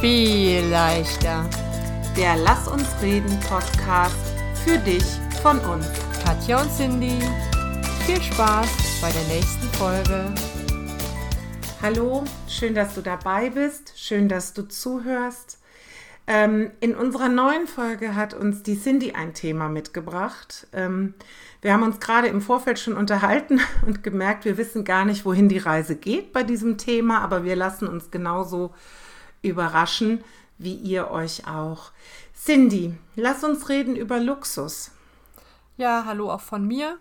viel leichter. Der Lass uns reden Podcast für dich von uns. Katja und Cindy, viel Spaß bei der nächsten Folge. Hallo, schön, dass du dabei bist, schön, dass du zuhörst. Ähm, in unserer neuen Folge hat uns die Cindy ein Thema mitgebracht. Ähm, wir haben uns gerade im Vorfeld schon unterhalten und gemerkt, wir wissen gar nicht, wohin die Reise geht bei diesem Thema, aber wir lassen uns genauso überraschen, wie ihr euch auch. Cindy, lass uns reden über Luxus. Ja, hallo auch von mir.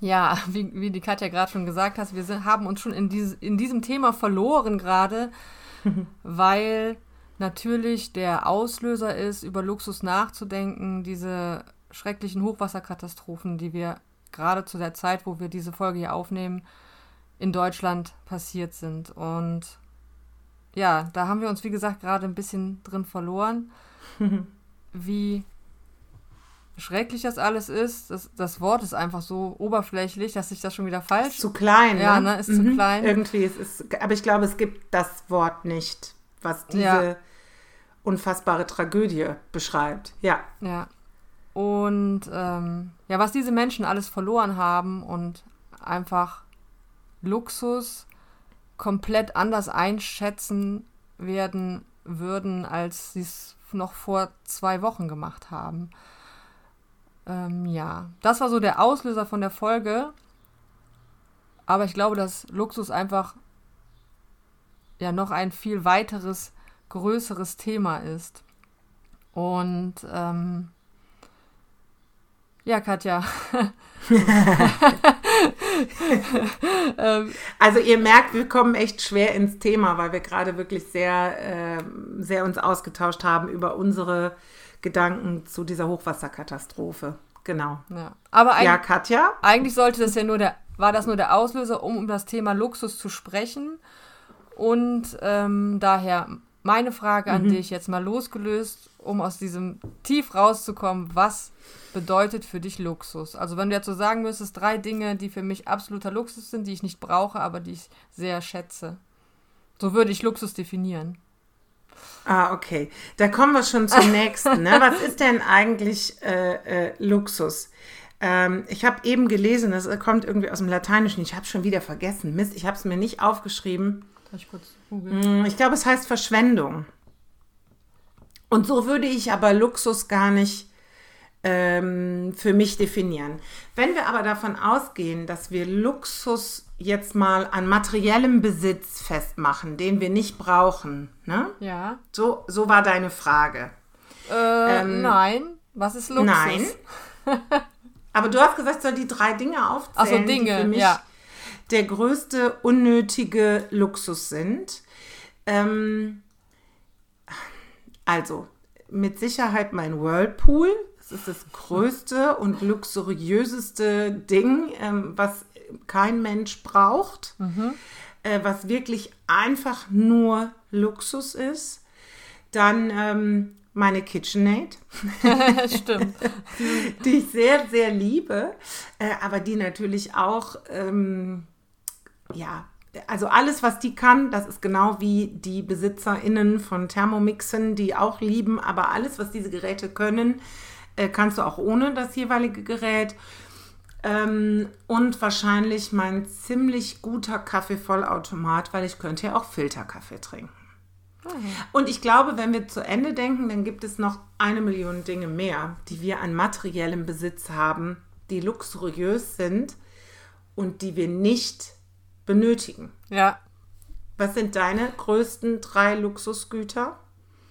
Ja, wie, wie die Katja gerade schon gesagt hat, wir sind, haben uns schon in, dieses, in diesem Thema verloren gerade, weil natürlich der Auslöser ist, über Luxus nachzudenken, diese schrecklichen Hochwasserkatastrophen, die wir gerade zu der Zeit, wo wir diese Folge hier aufnehmen, in Deutschland passiert sind. Und ja, da haben wir uns, wie gesagt, gerade ein bisschen drin verloren, wie schrecklich das alles ist. Das, das Wort ist einfach so oberflächlich, dass ich das schon wieder falsch. Ist zu klein, ja, ne? Ist mhm. zu klein. Irgendwie, es ist, aber ich glaube, es gibt das Wort nicht, was diese ja. unfassbare Tragödie beschreibt. Ja. Ja. Und ähm, ja, was diese Menschen alles verloren haben und einfach Luxus komplett anders einschätzen werden würden, als sie es noch vor zwei Wochen gemacht haben. Ähm, ja, das war so der Auslöser von der Folge. Aber ich glaube, dass Luxus einfach ja noch ein viel weiteres, größeres Thema ist. Und ähm, ja, Katja. Also ihr merkt, wir kommen echt schwer ins Thema, weil wir gerade wirklich sehr, äh, sehr uns ausgetauscht haben über unsere Gedanken zu dieser Hochwasserkatastrophe. Genau. Ja, Aber ja, Katja? Eigentlich sollte das ja nur der, war das nur der Auslöser, um um das Thema Luxus zu sprechen. Und ähm, daher meine Frage an mhm. dich jetzt mal losgelöst, um aus diesem Tief rauszukommen, was bedeutet für dich Luxus? Also wenn du jetzt so sagen müsstest, drei Dinge, die für mich absoluter Luxus sind, die ich nicht brauche, aber die ich sehr schätze. So würde ich Luxus definieren. Ah, okay. Da kommen wir schon zum nächsten. Ne? Was ist denn eigentlich äh, äh, Luxus? Ähm, ich habe eben gelesen, das kommt irgendwie aus dem Lateinischen. Ich habe schon wieder vergessen. Mist, ich habe es mir nicht aufgeschrieben. Ich, hm, ich glaube, es heißt Verschwendung. Und so würde ich aber Luxus gar nicht ähm, für mich definieren. Wenn wir aber davon ausgehen, dass wir Luxus jetzt mal an materiellem Besitz festmachen, den wir nicht brauchen, ne? Ja. So, so war deine Frage. Äh, ähm, nein. Was ist Luxus? Nein. aber du hast gesagt, soll die drei Dinge aufzählen, so, Dinge, die für mich ja der größte unnötige Luxus sind. Ähm, also, mit Sicherheit mein Whirlpool. Das ist das größte und luxuriöseste Ding, ähm, was kein Mensch braucht. Mhm. Äh, was wirklich einfach nur Luxus ist. Dann ähm, meine KitchenAid. Stimmt. die ich sehr, sehr liebe, äh, aber die natürlich auch ähm, ja, also alles, was die kann, das ist genau wie die BesitzerInnen von Thermomixen, die auch lieben, aber alles, was diese Geräte können, äh, kannst du auch ohne das jeweilige Gerät. Ähm, und wahrscheinlich mein ziemlich guter Kaffeevollautomat, weil ich könnte ja auch Filterkaffee trinken. Mhm. Und ich glaube, wenn wir zu Ende denken, dann gibt es noch eine Million Dinge mehr, die wir an materiellem Besitz haben, die luxuriös sind und die wir nicht benötigen. Ja. Was sind deine größten drei Luxusgüter?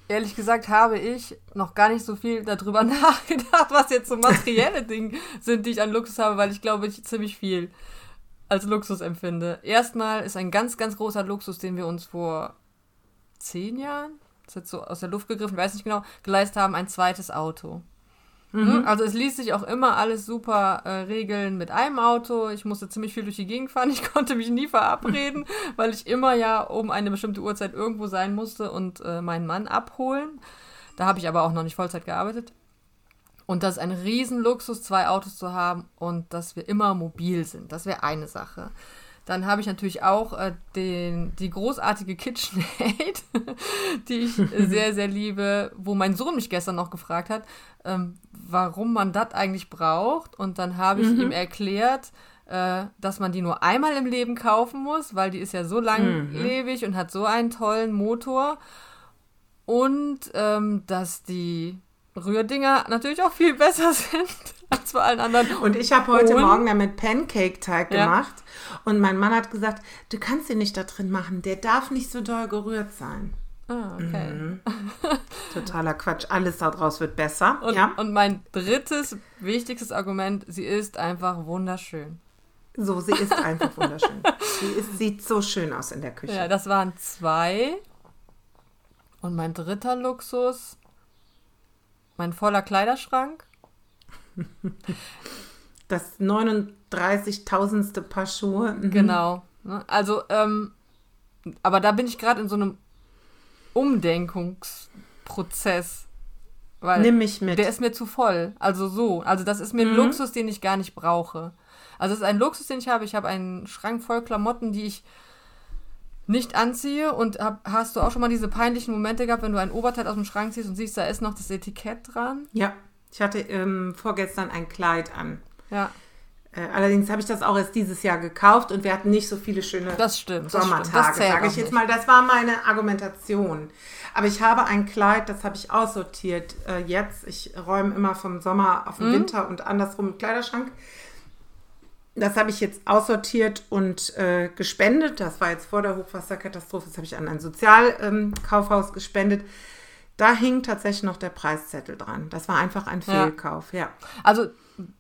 Ehrlich gesagt habe ich noch gar nicht so viel darüber nachgedacht, was jetzt so materielle Dinge sind, die ich an Luxus habe, weil ich glaube, ich ziemlich viel als Luxus empfinde. Erstmal ist ein ganz, ganz großer Luxus, den wir uns vor zehn Jahren, das ist jetzt so aus der Luft gegriffen, weiß nicht genau, geleistet haben, ein zweites Auto. Mhm. Also es ließ sich auch immer alles super äh, regeln mit einem Auto. Ich musste ziemlich viel durch die Gegend fahren. Ich konnte mich nie verabreden, weil ich immer ja um eine bestimmte Uhrzeit irgendwo sein musste und äh, meinen Mann abholen. Da habe ich aber auch noch nicht Vollzeit gearbeitet. Und das ist ein Riesenluxus, zwei Autos zu haben und dass wir immer mobil sind. Das wäre eine Sache. Dann habe ich natürlich auch äh, den, die großartige KitchenAid, die ich sehr, sehr liebe, wo mein Sohn mich gestern noch gefragt hat, ähm, warum man das eigentlich braucht. Und dann habe ich mhm. ihm erklärt, äh, dass man die nur einmal im Leben kaufen muss, weil die ist ja so langlebig mhm. und hat so einen tollen Motor. Und ähm, dass die Rührdinger natürlich auch viel besser sind als bei allen anderen. Und ich habe heute und, Morgen damit Pancake-Teig ja. gemacht. Und mein Mann hat gesagt, du kannst den nicht da drin machen. Der darf nicht so doll gerührt sein. Ah, okay. Mhm. Totaler Quatsch. Alles daraus wird besser. Und, ja? und mein drittes, wichtigstes Argument, sie ist einfach wunderschön. So, sie ist einfach wunderschön. sie ist, sieht so schön aus in der Küche. Ja, das waren zwei. Und mein dritter Luxus, mein voller Kleiderschrank. Das 39.000. Paar Schuhe. Mhm. Genau. Ne? Also, ähm, aber da bin ich gerade in so einem Umdenkungsprozess. Weil Nimm mich mit. Der ist mir zu voll. Also so. Also das ist mir ein mhm. Luxus, den ich gar nicht brauche. Also es ist ein Luxus, den ich habe. Ich habe einen Schrank voll Klamotten, die ich nicht anziehe. Und hab, hast du auch schon mal diese peinlichen Momente gehabt, wenn du ein Oberteil aus dem Schrank ziehst und siehst, da ist noch das Etikett dran? Ja. Ich hatte ähm, vorgestern ein Kleid an. Ja. Äh, allerdings habe ich das auch erst dieses Jahr gekauft und wir hatten nicht so viele schöne das stimmt, Sommertage, sage ich jetzt mal. Das war meine Argumentation. Aber ich habe ein Kleid, das habe ich aussortiert äh, jetzt. Ich räume immer vom Sommer auf den mhm. Winter und andersrum im Kleiderschrank. Das habe ich jetzt aussortiert und äh, gespendet. Das war jetzt vor der Hochwasserkatastrophe. Das habe ich an ein Sozialkaufhaus ähm, gespendet. Da hing tatsächlich noch der Preiszettel dran. Das war einfach ein Fehlkauf, ja. ja. Also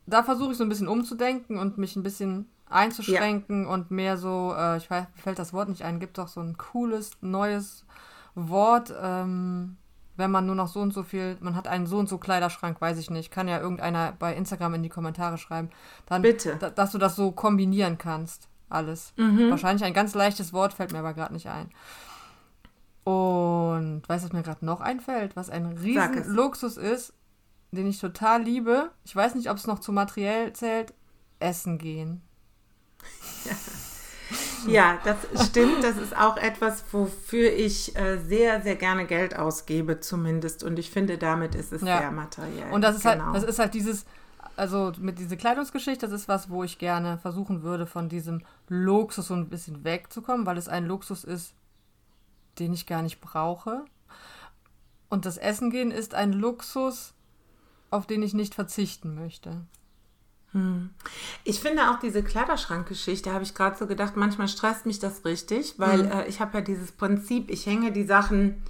da versuche ich so ein bisschen umzudenken und mich ein bisschen einzuschränken ja. und mehr so, äh, ich weiß, fällt das Wort nicht ein, gibt doch so ein cooles, neues Wort, ähm, wenn man nur noch so und so viel, man hat einen so und so Kleiderschrank, weiß ich nicht, kann ja irgendeiner bei Instagram in die Kommentare schreiben. Dann, Bitte. Da, dass du das so kombinieren kannst, alles. Mhm. Wahrscheinlich ein ganz leichtes Wort, fällt mir aber gerade nicht ein. Und weißt du, was mir gerade noch einfällt, was ein riesen Luxus ist, den ich total liebe. Ich weiß nicht, ob es noch zu materiell zählt. Essen gehen. Ja. das stimmt. Das ist auch etwas, wofür ich äh, sehr, sehr gerne Geld ausgebe, zumindest. Und ich finde, damit ist es ja. sehr materiell. Und das ist halt, genau. halt, das ist halt dieses, also mit dieser Kleidungsgeschichte, das ist was, wo ich gerne versuchen würde, von diesem Luxus so ein bisschen wegzukommen, weil es ein Luxus ist, den ich gar nicht brauche. Und das Essen gehen ist ein Luxus, auf den ich nicht verzichten möchte. Hm. Ich finde auch diese Kleiderschrankgeschichte, habe ich gerade so gedacht, manchmal stresst mich das richtig, weil mhm. äh, ich habe ja dieses Prinzip, ich hänge die Sachen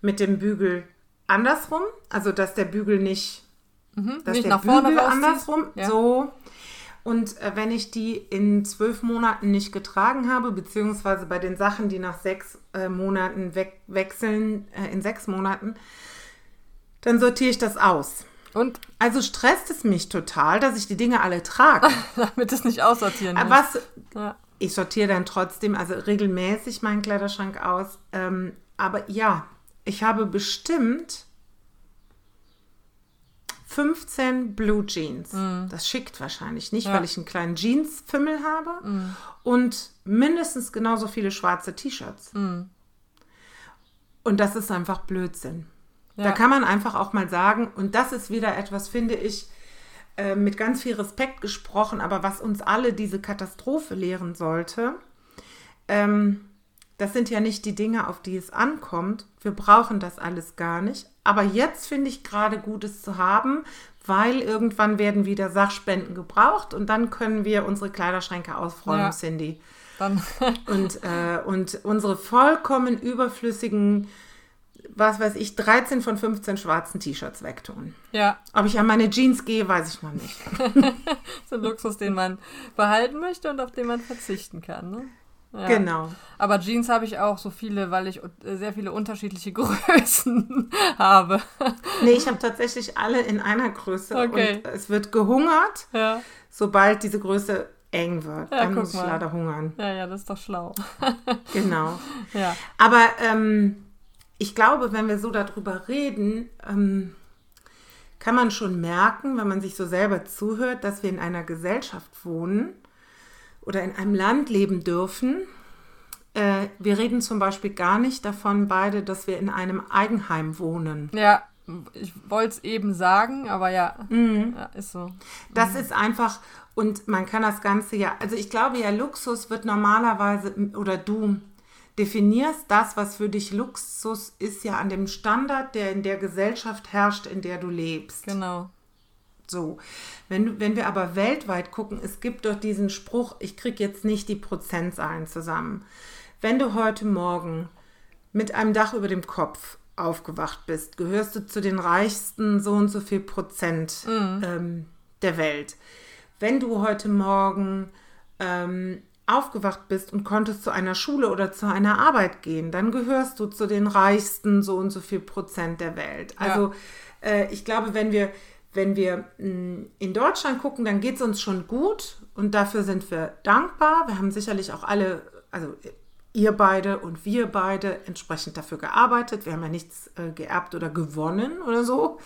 mit dem Bügel andersrum, also dass der Bügel nicht, mhm. dass nicht der nach vorne Bügel andersrum, ja. so. Und äh, wenn ich die in zwölf Monaten nicht getragen habe, beziehungsweise bei den Sachen, die nach sechs äh, Monaten weg wechseln, äh, in sechs Monaten, dann sortiere ich das aus. Und also stresst es mich total, dass ich die Dinge alle trage. Damit es nicht aussortieren muss. Was, ja. Ich sortiere dann trotzdem, also regelmäßig meinen Kleiderschrank aus. Ähm, aber ja, ich habe bestimmt 15 Blue Jeans. Mm. Das schickt wahrscheinlich nicht, ja. weil ich einen kleinen Jeans-Fimmel habe. Mm. Und mindestens genauso viele schwarze T-Shirts. Mm. Und das ist einfach Blödsinn. Ja. Da kann man einfach auch mal sagen, und das ist wieder etwas, finde ich, äh, mit ganz viel Respekt gesprochen, aber was uns alle diese Katastrophe lehren sollte, ähm, das sind ja nicht die Dinge, auf die es ankommt. Wir brauchen das alles gar nicht. Aber jetzt finde ich gerade Gutes zu haben, weil irgendwann werden wieder Sachspenden gebraucht und dann können wir unsere Kleiderschränke ausräumen, ja. Cindy. Und, äh, und unsere vollkommen überflüssigen was weiß ich, 13 von 15 schwarzen T-Shirts wegtun. Ja. Ob ich an meine Jeans gehe, weiß ich noch nicht. so ein Luxus, den man behalten möchte und auf den man verzichten kann. Ne? Ja. Genau. Aber Jeans habe ich auch so viele, weil ich sehr viele unterschiedliche Größen habe. nee, ich habe tatsächlich alle in einer Größe. Okay. Und es wird gehungert, ja. sobald diese Größe eng wird. Ja, Dann muss ich mal. leider hungern. Ja, ja, das ist doch schlau. genau. Ja. Aber ähm, ich glaube, wenn wir so darüber reden, ähm, kann man schon merken, wenn man sich so selber zuhört, dass wir in einer Gesellschaft wohnen oder in einem Land leben dürfen, Äh, wir reden zum Beispiel gar nicht davon beide, dass wir in einem Eigenheim wohnen. Ja, ich wollte es eben sagen, aber ja, Mhm. ja ist so. Das ist einfach, und man kann das Ganze ja, also ich glaube ja, Luxus wird normalerweise, oder du definierst das, was für dich Luxus ist, ja an dem Standard, der in der Gesellschaft herrscht, in der du lebst. Genau. So, wenn, wenn wir aber weltweit gucken, es gibt doch diesen Spruch, ich kriege jetzt nicht die Prozentzahlen zusammen. Wenn du heute Morgen mit einem Dach über dem Kopf aufgewacht bist, gehörst du zu den reichsten so und so viel Prozent ähm, der Welt. Wenn du heute Morgen ähm, aufgewacht bist und konntest zu einer Schule oder zu einer Arbeit gehen, dann gehörst du zu den reichsten so und so viel Prozent der Welt. Also äh, ich glaube, wenn wir, wenn wir mh, in Deutschland gucken, dann geht es uns schon gut und dafür sind wir dankbar. Wir haben sicherlich auch alle, also ihr beide und wir beide entsprechend dafür gearbeitet. Wir haben ja nichts äh, geerbt oder gewonnen oder so.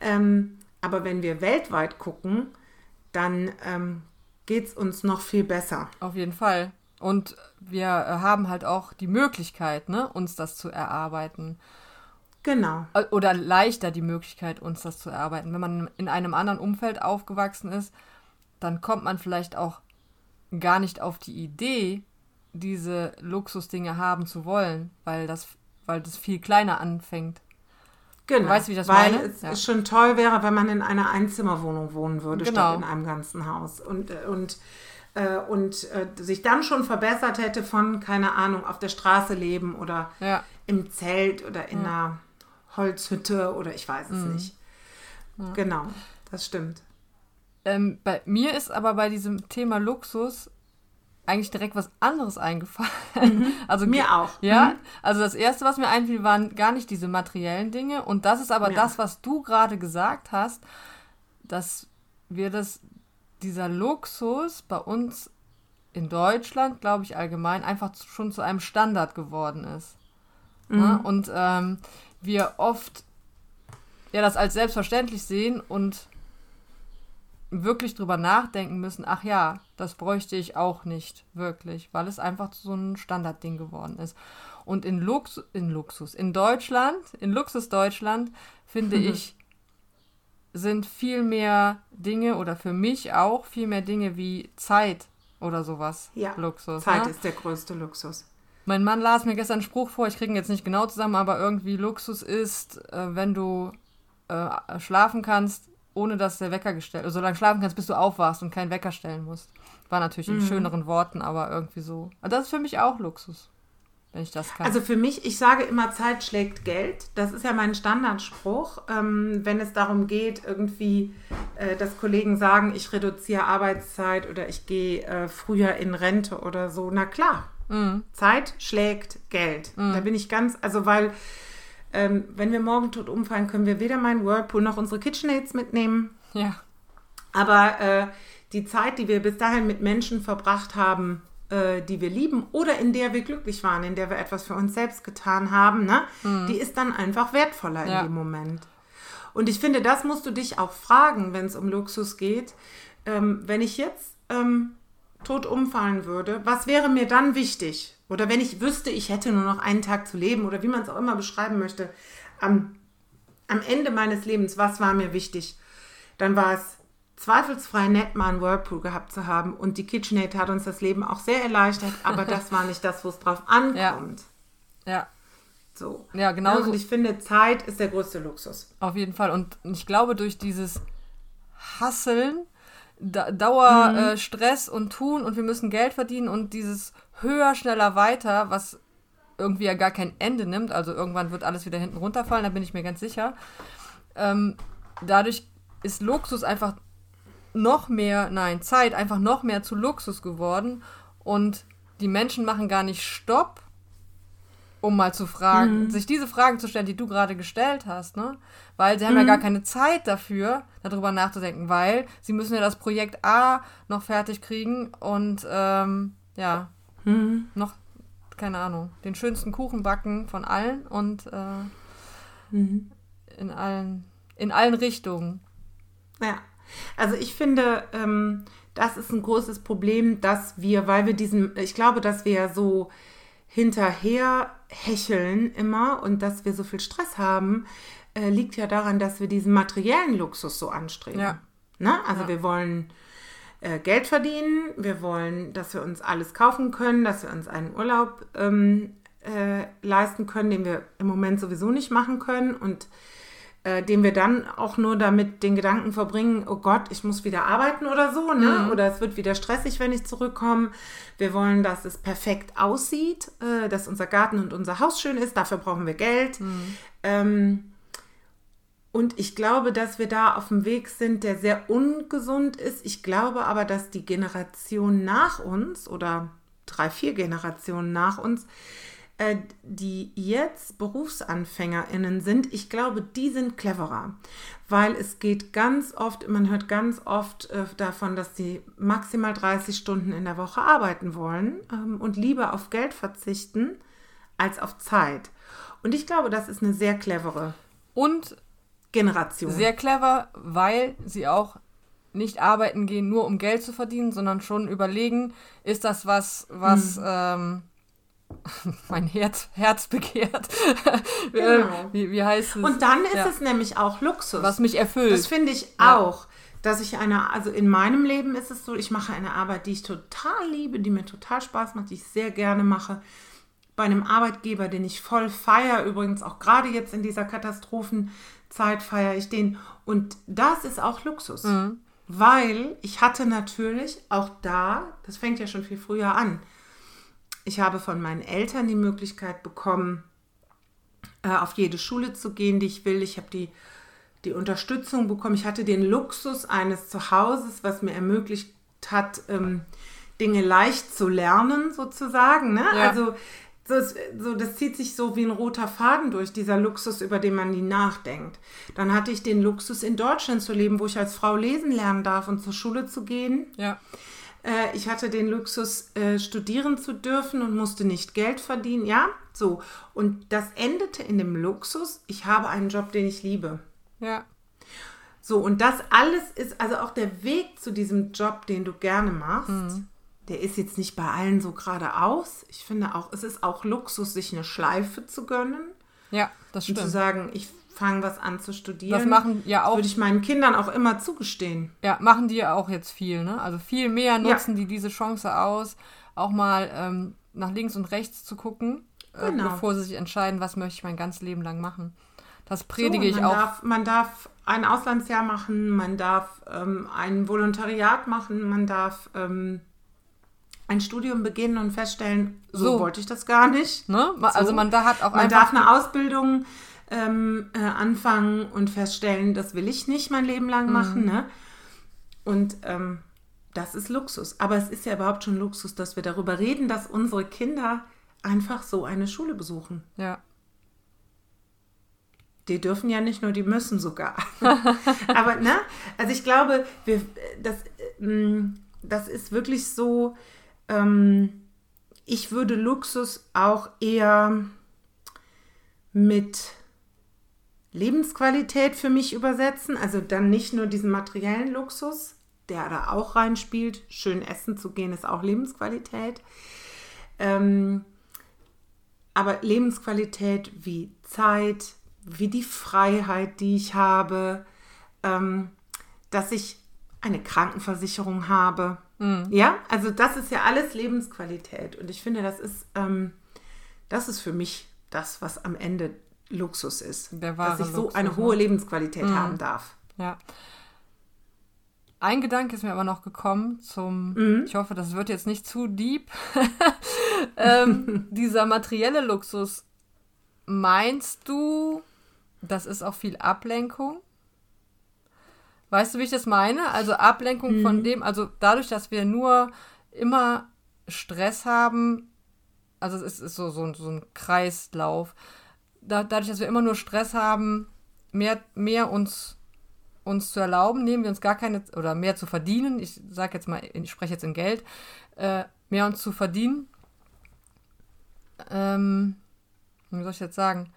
Ähm, aber wenn wir weltweit gucken, dann ähm, geht es uns noch viel besser. Auf jeden Fall. Und wir äh, haben halt auch die Möglichkeit, ne, uns das zu erarbeiten. Genau. Äh, Oder leichter die Möglichkeit, uns das zu erarbeiten. Wenn man in einem anderen Umfeld aufgewachsen ist, dann kommt man vielleicht auch gar nicht auf die Idee, diese Luxusdinge haben zu wollen, weil das, weil das viel kleiner anfängt. Genau. Weißt du, wie ich das Weil meine? es Ja. schon toll wäre, wenn man in einer Einzimmerwohnung wohnen würde, Genau. statt in einem ganzen Haus. Und, äh, und, äh, und sich dann schon verbessert hätte von, keine Ahnung, auf der Straße leben oder Ja. im Zelt oder in einer Holzhütte oder ich weiß es nicht. Genau, das stimmt. Ähm, bei mir ist aber bei diesem Thema Luxus eigentlich direkt was anderes eingefallen. Also Mhm. Mir auch. Ja, Mhm. also das erste, was mir einfiel, waren gar nicht diese materiellen Dinge. Und das ist aber Ja. das, was du gerade gesagt hast, dass wir das, dieser Luxus bei uns in Deutschland, glaube ich, allgemein einfach schon zu einem Standard geworden ist. Mhm. Ja, und ähm, wir oft ja das als selbstverständlich sehen und wirklich drüber nachdenken müssen, ach ja, das bräuchte ich auch nicht wirklich, weil es einfach so ein Standardding geworden ist. Und in, Lux in Luxus, in Deutschland, in Luxus Deutschland, finde ich, sind viel mehr Dinge oder für mich auch viel mehr Dinge wie Zeit oder sowas Ja, Luxus. Zeit ne? ist der größte Luxus. Mein Mann las mir gestern einen Spruch vor, ich kriege ihn jetzt nicht genau zusammen, aber irgendwie Luxus ist, äh, wenn du äh, schlafen kannst, ohne dass der Wecker gestellt so lange schlafen kannst, bis du aufwachst und keinen Wecker stellen musst. War natürlich Mhm. in schöneren Worten, aber irgendwie so. Aber das ist für mich auch Luxus, wenn ich das kann. Also für mich, ich sage immer, Zeit schlägt Geld. Das ist ja mein Standardspruch. Ähm, wenn es darum geht, irgendwie, äh, dass Kollegen sagen, ich reduziere Arbeitszeit oder ich gehe äh, früher in Rente oder so. Na klar, Mhm. Zeit schlägt Geld. Da bin ich ganz, also weil, ähm, wenn wir morgen tot umfallen, können wir weder meinen Whirlpool noch unsere KitchenAids mitnehmen. ja, Aber äh, die Zeit, die wir bis dahin mit Menschen verbracht haben, äh, die wir lieben oder in der wir glücklich waren, in der wir etwas für uns selbst getan haben, ne, die ist dann einfach wertvoller Ja. in dem Moment. Und ich finde, das musst du dich auch fragen, wenn es um Luxus geht. Ähm, wenn ich jetzt ähm, tot umfallen würde, was wäre mir dann wichtig? Oder wenn ich wüsste, ich hätte nur noch einen Tag zu leben oder wie man es auch immer beschreiben möchte, am, am Ende meines Lebens, was war mir wichtig? Dann war es zweifelsfrei nett, mal einen Whirlpool gehabt zu haben. Und die KitchenAid hat uns das Leben auch sehr erleichtert, aber das war nicht das, wo es drauf ankommt. ja, So. ja, genau Ja, so. und ich finde, Zeit ist der größte Luxus. Auf jeden Fall. Und ich glaube, durch dieses Hasseln, da Dauer, äh, Stress und Tun und wir müssen Geld verdienen und dieses höher, schneller, weiter, was irgendwie ja gar kein Ende nimmt, also irgendwann wird alles wieder hinten runterfallen, da bin ich mir ganz sicher. Ähm, dadurch ist Luxus einfach noch mehr, nein, Zeit einfach noch mehr zu Luxus geworden und die Menschen machen gar nicht Stopp, um mal zu fragen, sich diese Fragen zu stellen, die du gerade gestellt hast, ne? Weil sie haben ja gar keine Zeit dafür, darüber nachzudenken, weil sie müssen ja das Projekt A noch fertig kriegen und ähm, ja, noch, keine Ahnung, den schönsten Kuchen backen von allen und äh, in allen, in allen Richtungen. Ja, also ich finde, ähm, das ist ein großes Problem, dass wir, weil wir diesen, ich glaube, dass wir so hinterher hecheln immer und dass wir so viel Stress haben, äh, liegt ja daran, dass wir diesen materiellen Luxus so anstreben. Ja. Ne? Also Ja. wir wollen äh, Geld verdienen, wir wollen, dass wir uns alles kaufen können, dass wir uns einen Urlaub ähm, äh, leisten können, den wir im Moment sowieso nicht machen können und äh, den wir dann auch nur damit den Gedanken verbringen, oh Gott, ich muss wieder arbeiten oder so, ne? Oder es wird wieder stressig, wenn ich zurückkomme. Wir wollen, dass es perfekt aussieht, äh, dass unser Garten und unser Haus schön ist, dafür brauchen wir Geld. Ähm, und ich glaube, dass wir da auf dem Weg sind, der sehr ungesund ist. Ich glaube aber, dass die Generation nach uns oder drei, vier Generationen nach uns, äh, die jetzt BerufsanfängerInnen sind, ich glaube, die sind cleverer. Weil es geht ganz oft, man hört ganz oft äh, davon, dass die maximal 30 Stunden in der Woche arbeiten wollen ähm, und lieber auf Geld verzichten als auf Zeit. Und ich glaube, das ist eine sehr clevere Und Generation. sehr clever, weil sie auch nicht arbeiten gehen, nur um Geld zu verdienen, sondern schon überlegen, ist das was, was Mhm. ähm, mein Herz, Herz begehrt? Genau. wie, wie heißt es? Und dann ist Ja. es nämlich auch Luxus. was mich erfüllt. das finde ich Ja. auch. Dass ich eine, also in meinem Leben ist es so, ich mache eine Arbeit, die ich total liebe, die mir total Spaß macht, die ich sehr gerne mache. Bei einem Arbeitgeber, den ich voll feiere, übrigens auch gerade jetzt in dieser Katastrophenzeit feiere ich den. Und das ist auch Luxus. Mhm. Weil ich hatte natürlich auch da, das fängt ja schon viel früher an, ich habe von meinen Eltern die Möglichkeit bekommen, äh, auf jede Schule zu gehen, die ich will. Ich habe die, die Unterstützung bekommen. Ich hatte den Luxus eines Zuhauses, was mir ermöglicht hat, ähm, Dinge leicht zu lernen, sozusagen. Ne? Ja. Also so, so, das zieht sich so wie ein roter Faden durch, dieser Luxus, über den man nie nachdenkt. Dann hatte ich den Luxus, in Deutschland zu leben, wo ich als Frau lesen lernen darf und zur Schule zu gehen. ja. Äh, ich hatte den Luxus, äh, studieren zu dürfen und musste nicht Geld verdienen. Ja, so. Und das endete in dem Luxus, ich habe einen Job, den ich liebe. Ja. So, und das alles ist, also auch der Weg zu diesem Job, den du gerne machst, der ist jetzt nicht bei allen so geradeaus. Ich finde auch, es ist auch Luxus, sich eine Schleife zu gönnen Ja, das und zu stimmt. sagen, ich fange was an zu studieren. Das machen ja auch, Würde ich meinen Kindern auch immer zugestehen. ja, machen die ja auch jetzt viel, ne? Also viel mehr nutzen die diese Chance aus, auch mal ähm, nach links und rechts zu gucken, äh, Genau. bevor sie sich entscheiden, was möchte ich mein ganzes Leben lang machen. Das So, predige ich man auch. Darf, man darf ein Auslandsjahr machen, man darf ähm, ein Volontariat machen, man darf ähm, ein Studium beginnen und feststellen, so, So. wollte ich das gar nicht. Ne? Also So. man da hat auch Man darf eine Ausbildung ähm, äh, anfangen und feststellen, das will ich nicht mein Leben Mhm. lang machen. Ne? Und ähm, das ist Luxus. Aber es ist ja überhaupt schon Luxus, dass wir darüber reden, dass unsere Kinder einfach so eine Schule besuchen. ja. Die dürfen ja nicht nur, die müssen sogar. Aber ne, also ich glaube, wir, das, ähm, das ist wirklich so, ähm, ich würde Luxus auch eher mit Lebensqualität für mich übersetzen. Also dann nicht nur diesen materiellen Luxus, der da auch reinspielt. Schön essen zu gehen ist auch Lebensqualität. Ähm, aber Lebensqualität wie Zeit, wie die Freiheit, die ich habe, ähm, dass ich eine Krankenversicherung habe. Ja, also das ist ja alles Lebensqualität. Und ich finde, das ist, ähm, das ist für mich das, was am Ende Luxus ist. Dass ich so Luxus, eine ne? hohe Lebensqualität haben darf. Ja. Ein Gedanke ist mir aber noch gekommen zum, Mhm. ich hoffe, das wird jetzt nicht zu deep. ähm, dieser materielle Luxus, meinst du, das ist auch viel Ablenkung? Weißt du, wie ich das meine? Also Ablenkung Mhm. von dem, also dadurch, dass wir nur immer Stress haben, also es ist so, so, so ein Kreislauf, da, dadurch, dass wir immer nur Stress haben, mehr, mehr uns uns zu erlauben, nehmen wir uns gar keine, oder mehr zu verdienen, ich sage jetzt mal, ich spreche jetzt in Geld, äh, mehr uns zu verdienen. Ähm, wie soll ich jetzt sagen?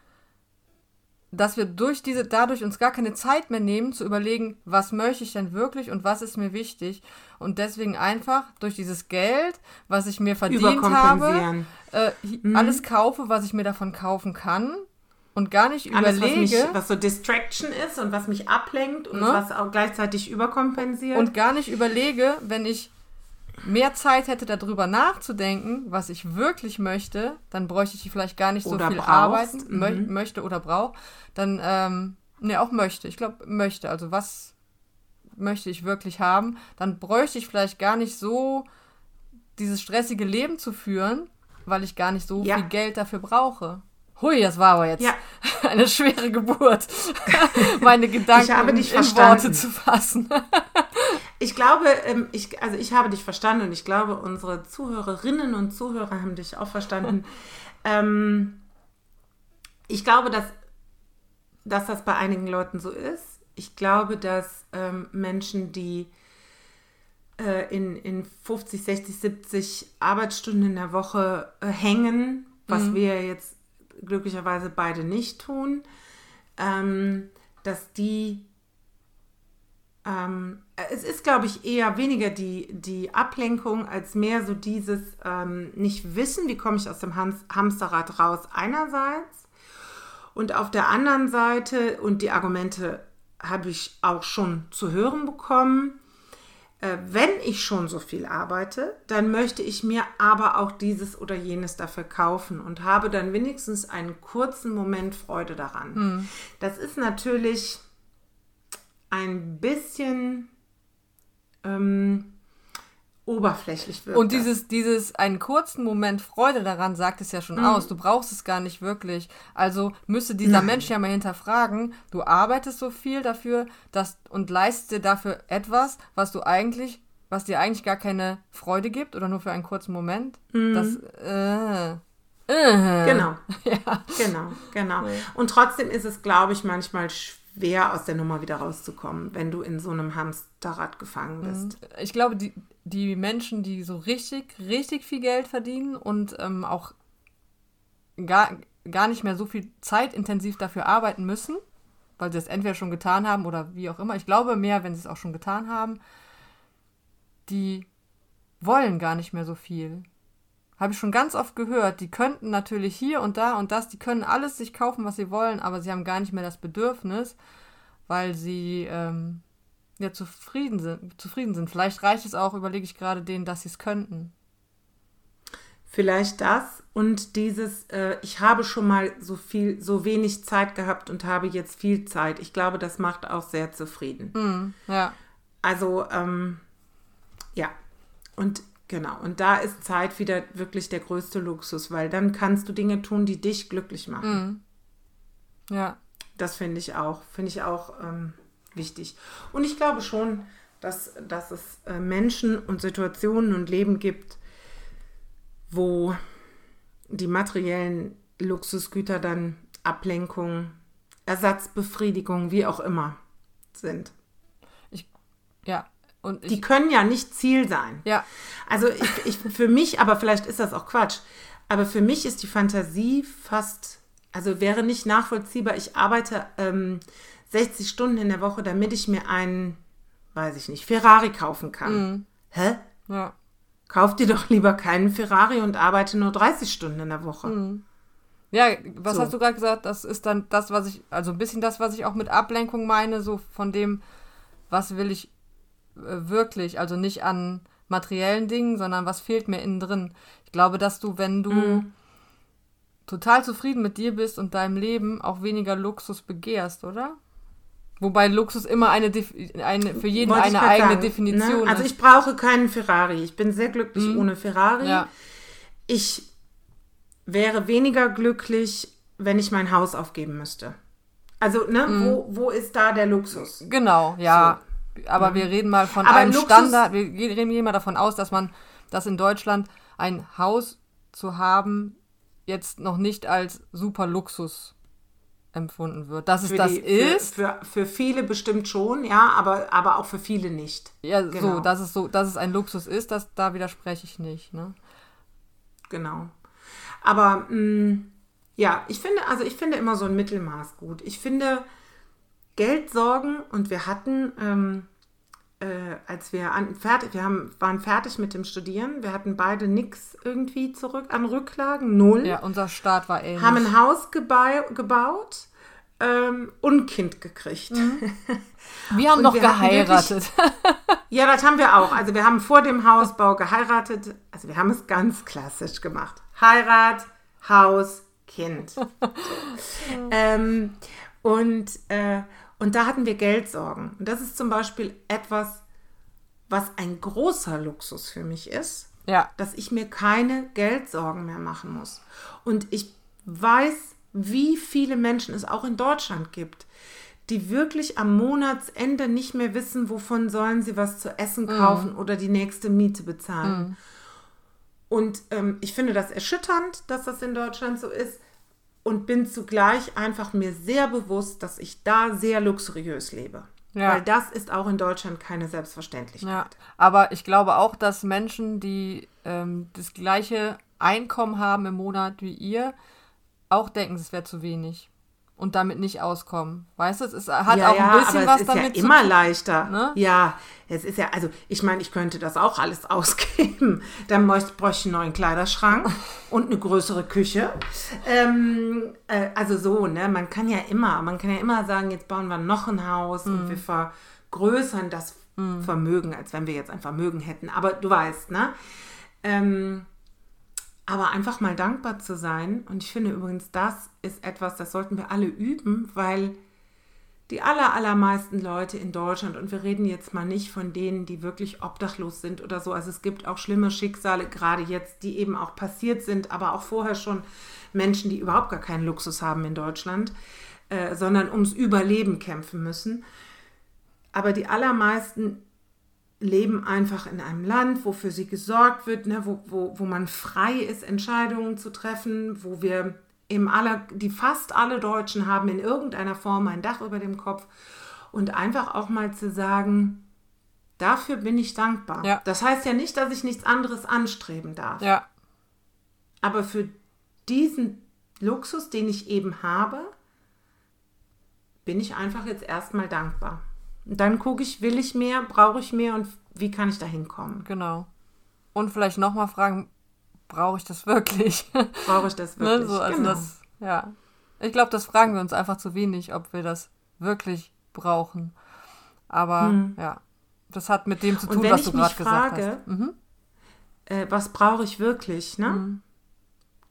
Dass wir durch diese, dadurch uns gar keine Zeit mehr nehmen, zu überlegen, was möchte ich denn wirklich und was ist mir wichtig. Und deswegen einfach durch dieses Geld, was ich mir verdient habe, äh, mhm. alles kaufe, was ich mir davon kaufen kann. Und gar nicht alles, überlege. Was, mich, was so Distraction ist und was mich ablenkt und ne? was auch gleichzeitig überkompensiert. Und gar nicht überlege, wenn ich mehr Zeit hätte, darüber nachzudenken, was ich wirklich möchte, dann bräuchte ich vielleicht gar nicht so oder viel brauchst. arbeiten, mhm. mö möchte oder brauche. Dann, ähm, ne, auch möchte. Ich glaube, möchte. Also, was möchte ich wirklich haben? Dann bräuchte ich vielleicht gar nicht so dieses stressige Leben zu führen, weil ich gar nicht so ja. viel Geld dafür brauche. Hui, das war aber jetzt ja. eine schwere Geburt, meine Gedanken in, in Worte zu fassen. ich glaube, ähm, ich, also ich habe dich verstanden und ich glaube, unsere Zuhörerinnen und Zuhörer haben dich auch verstanden. ähm, ich glaube, dass, dass das bei einigen Leuten so ist. Ich glaube, dass ähm, Menschen, die äh, in, in 50, 60, 70 Arbeitsstunden in der Woche äh, hängen, was mhm. wir jetzt glücklicherweise beide nicht tun, ähm, dass die ähm, es ist, glaube ich, eher weniger die, die Ablenkung als mehr so dieses ähm, nicht wissen, wie komme ich aus dem Ham Hamsterrad raus einerseits und auf der anderen Seite, und die Argumente habe ich auch schon zu hören bekommen, äh, wenn ich schon so viel arbeite, dann möchte ich mir aber auch dieses oder jenes dafür kaufen und habe dann wenigstens einen kurzen Moment Freude daran. Hm. Das ist natürlich ein bisschen ähm, oberflächlich wird. Und dieses, dieses einen kurzen Moment Freude daran sagt es ja schon mhm. aus. Du brauchst es gar nicht wirklich. Also müsste dieser Nein. Mensch ja mal hinterfragen, du arbeitest so viel dafür dass, und leistest dir dafür etwas, was du eigentlich, was dir eigentlich gar keine Freude gibt oder nur für einen kurzen Moment. Mhm. Das, äh, äh. Genau. ja. Genau, genau. Und trotzdem ist es, glaube ich, manchmal schwierig schwer aus der Nummer wieder rauszukommen, wenn du in so einem Hamsterrad gefangen mhm. bist. Ich glaube, die, die Menschen, die so richtig, richtig viel Geld verdienen und ähm, auch gar, gar nicht mehr so viel zeitintensiv dafür arbeiten müssen, weil sie es entweder schon getan haben oder wie auch immer. Ich glaube mehr, wenn sie es auch schon getan haben, die wollen gar nicht mehr so viel. Habe ich schon ganz oft gehört. Die könnten natürlich hier und da und das, die können alles sich kaufen, was sie wollen, aber sie haben gar nicht mehr das Bedürfnis, weil sie ähm, ja zufrieden sind, zufrieden sind. Vielleicht reicht es auch, überlege ich gerade denen, dass sie es könnten. Vielleicht das und dieses, äh, ich habe schon mal so viel, so wenig Zeit gehabt und habe jetzt viel Zeit. Ich glaube, das macht auch sehr zufrieden. Mm, ja. Also, ähm, ja. Und Genau, und da ist Zeit wieder wirklich der größte Luxus, weil dann kannst du Dinge tun, die dich glücklich machen. Mhm. Ja. Das finde ich auch, finde ich auch ähm, wichtig. Und ich glaube schon, dass, dass es äh, Menschen und Situationen und Leben gibt, wo die materiellen Luxusgüter dann Ablenkung, Ersatzbefriedigung, wie auch immer sind. Ich, ja, und die können ja nicht Ziel sein. Ja. Also ich, ich, für mich, aber vielleicht ist das auch Quatsch, aber für mich ist die Fantasie fast, also wäre nicht nachvollziehbar, ich arbeite ähm, 60 Stunden in der Woche, damit ich mir einen, weiß ich nicht, Ferrari kaufen kann. Mhm. Hä? Ja. Kauf dir doch lieber keinen Ferrari und arbeite nur 30 Stunden in der Woche. Mhm. Ja, was so. hast du gerade gesagt? Das ist dann das, was ich, also ein bisschen das, was ich auch mit Ablenkung meine, so von dem, was will ich wirklich, also nicht an materiellen Dingen, sondern was fehlt mir innen drin. Ich glaube, dass du, wenn du mhm. total zufrieden mit dir bist und deinem Leben, auch weniger Luxus begehrst, oder? Wobei Luxus immer eine, eine für jeden Wollte eine eigene sagen, ne? Definition ne? Also ich brauche keinen Ferrari. Ich bin sehr glücklich mhm. ohne Ferrari. Ja. Ich wäre weniger glücklich, wenn ich mein Haus aufgeben müsste. Also, ne, mhm. wo, wo ist da der Luxus? Genau, ja. So aber mhm. wir reden mal von aber einem Luxus Standard, wir reden mal davon aus, dass man, dass in Deutschland ein Haus zu haben jetzt noch nicht als super Luxus empfunden wird. Dass es das die, ist. Für, für, für, viele bestimmt schon, ja, aber, aber auch für viele nicht. Ja, genau. so, dass es so, dass es ein Luxus ist, das, da widerspreche ich nicht, ne? Genau. Aber mh, mm, Ja, ich finde, also ich finde immer so ein Mittelmaß gut. Ich finde Geld sorgen und wir hatten, ähm, äh, als wir an, fertig, wir haben, waren fertig mit dem Studieren, wir hatten beide nichts irgendwie zurück an Rücklagen, null. Ja, unser Start war ähnlich. Haben ein Haus gebau gebaut ähm, und ein Kind gekriegt. Wir haben Und noch wir geheiratet. Ja, das haben wir auch. Also wir haben vor dem Hausbau geheiratet. Also wir haben es ganz klassisch gemacht. Heirat, Haus, Kind. So. ähm, und, äh, und da hatten wir Geldsorgen. Und das ist zum Beispiel etwas, was ein großer Luxus für mich ist, ja, dass ich mir keine Geldsorgen mehr machen muss. Und ich weiß, wie viele Menschen es auch in Deutschland gibt, die wirklich am Monatsende nicht mehr wissen, wovon sollen sie was zu essen kaufen oder die nächste Miete bezahlen. Und ähm, ich finde das erschütternd, dass das in Deutschland so ist und bin zugleich einfach mir sehr bewusst, dass ich da sehr luxuriös lebe. Ja. Weil das ist auch in Deutschland keine Selbstverständlichkeit. ja. Aber ich glaube auch, dass Menschen, die ähm, das gleiche Einkommen haben im Monat wie ihr, auch denken, es wäre zu wenig. Und damit nicht auskommen. Weißt du, es ist, hat auch ein bisschen aber was es ist damit ja zu immer tun. leichter. ne? Ja, es ist ja, also ich meine, ich könnte das auch alles ausgeben. Dann bräuchte ich einen neuen Kleiderschrank und eine größere Küche. Ähm, äh, also so, ne? Man kann ja immer, man kann ja immer sagen, jetzt bauen wir noch ein Haus Mhm. und wir vergrößern das Vermögen, als wenn wir jetzt ein Vermögen hätten. Aber du weißt, ne? Ähm, aber einfach mal dankbar zu sein. Und ich finde übrigens, das ist etwas, das sollten wir alle üben, weil die aller, allermeisten Leute in Deutschland, und wir reden jetzt mal nicht von denen, die wirklich obdachlos sind oder so, also es gibt auch schlimme Schicksale, gerade jetzt, die eben auch passiert sind, aber auch vorher schon Menschen, die überhaupt gar keinen Luxus haben in Deutschland, äh, sondern ums Überleben kämpfen müssen. Aber die allermeisten leben einfach in einem Land, wo für sie gesorgt wird, ne, wo, wo, wo man frei ist, Entscheidungen zu treffen, wo wir eben alle, die fast alle Deutschen haben in irgendeiner Form ein Dach über dem Kopf und einfach auch mal zu sagen, dafür bin ich dankbar. Ja. Das heißt ja nicht, dass ich nichts anderes anstreben darf. Ja, Aber für diesen Luxus, den ich eben habe, bin ich einfach jetzt erstmal dankbar. Und dann gucke ich, will ich mehr, brauche ich mehr und wie kann ich da hinkommen? genau. Und vielleicht nochmal fragen, brauche ich das wirklich? Brauche ich das wirklich? ne? so, also genau. das, ja. Ich glaube, das fragen wir uns einfach zu wenig, ob wir das wirklich brauchen. Aber ja, das hat mit dem zu Hm. Tun, was du gerade gesagt hast. Mhm. äh, was brauche ich wirklich, ne? Mhm.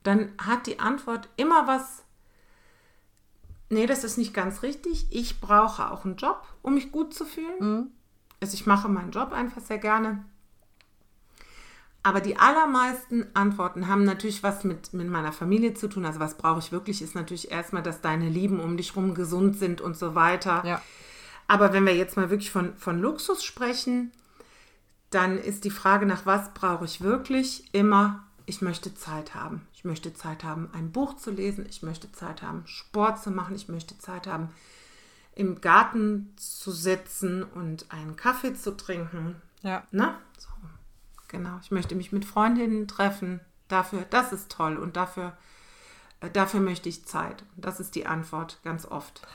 Dann hat die Antwort immer was. Nee, das ist nicht ganz richtig. Ich brauche auch einen Job, um mich gut zu fühlen. Mhm. Also ich mache meinen Job einfach sehr gerne. Aber die allermeisten Antworten haben natürlich was mit, mit meiner Familie zu tun. Also was brauche ich wirklich, ist natürlich erstmal, dass deine Lieben um dich rum gesund sind und so weiter. Ja. Aber wenn wir jetzt mal wirklich von, von Luxus sprechen, dann ist die Frage nach was brauche ich wirklich immer, ich möchte Zeit haben. Ich möchte Zeit haben, ein Buch zu lesen. Ich möchte Zeit haben, Sport zu machen. Ich möchte Zeit haben, im Garten zu sitzen und einen Kaffee zu trinken. Ja. Ne? So. Genau. Ich möchte mich mit Freundinnen treffen. Dafür, das ist toll und dafür, äh, dafür möchte ich Zeit. Das ist die Antwort ganz oft.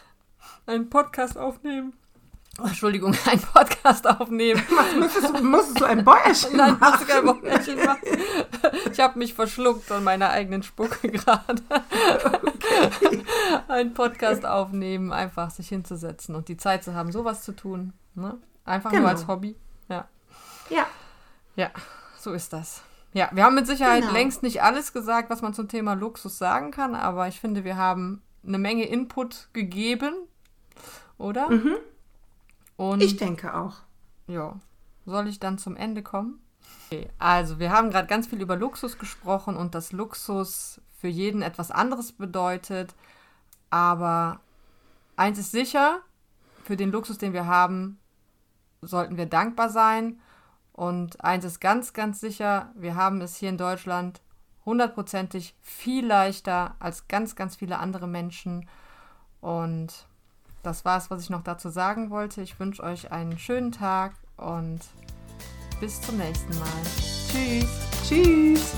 Einen Podcast aufnehmen. Oh, Entschuldigung, einen Podcast aufnehmen. Musstest du, musstest du ein Bäuerchen Nein, machen? hast du kein Bäuerchen machen. Ich habe mich verschluckt an meiner eigenen Spucke gerade. Einen Podcast aufnehmen, einfach sich hinzusetzen und die Zeit zu haben, sowas zu tun. Ne? Einfach Genau. nur als Hobby. Ja. Ja, ja, so ist das. Ja, wir haben mit Sicherheit Genau. längst nicht alles gesagt, was man zum Thema Luxus sagen kann, aber ich finde, wir haben eine Menge Input gegeben, oder? Und ich denke auch. ja. Soll ich dann zum Ende kommen? Okay. Also, wir haben gerade ganz viel über Luxus gesprochen und dass Luxus für jeden etwas anderes bedeutet. Aber eins ist sicher, für den Luxus, den wir haben, sollten wir dankbar sein. Und eins ist ganz, ganz sicher, wir haben es hier in Deutschland hundertprozentig viel leichter als ganz, ganz viele andere Menschen. Und das war es, was ich noch dazu sagen wollte. Ich wünsche euch einen schönen Tag und bis zum nächsten Mal. Tschüss. Tschüss.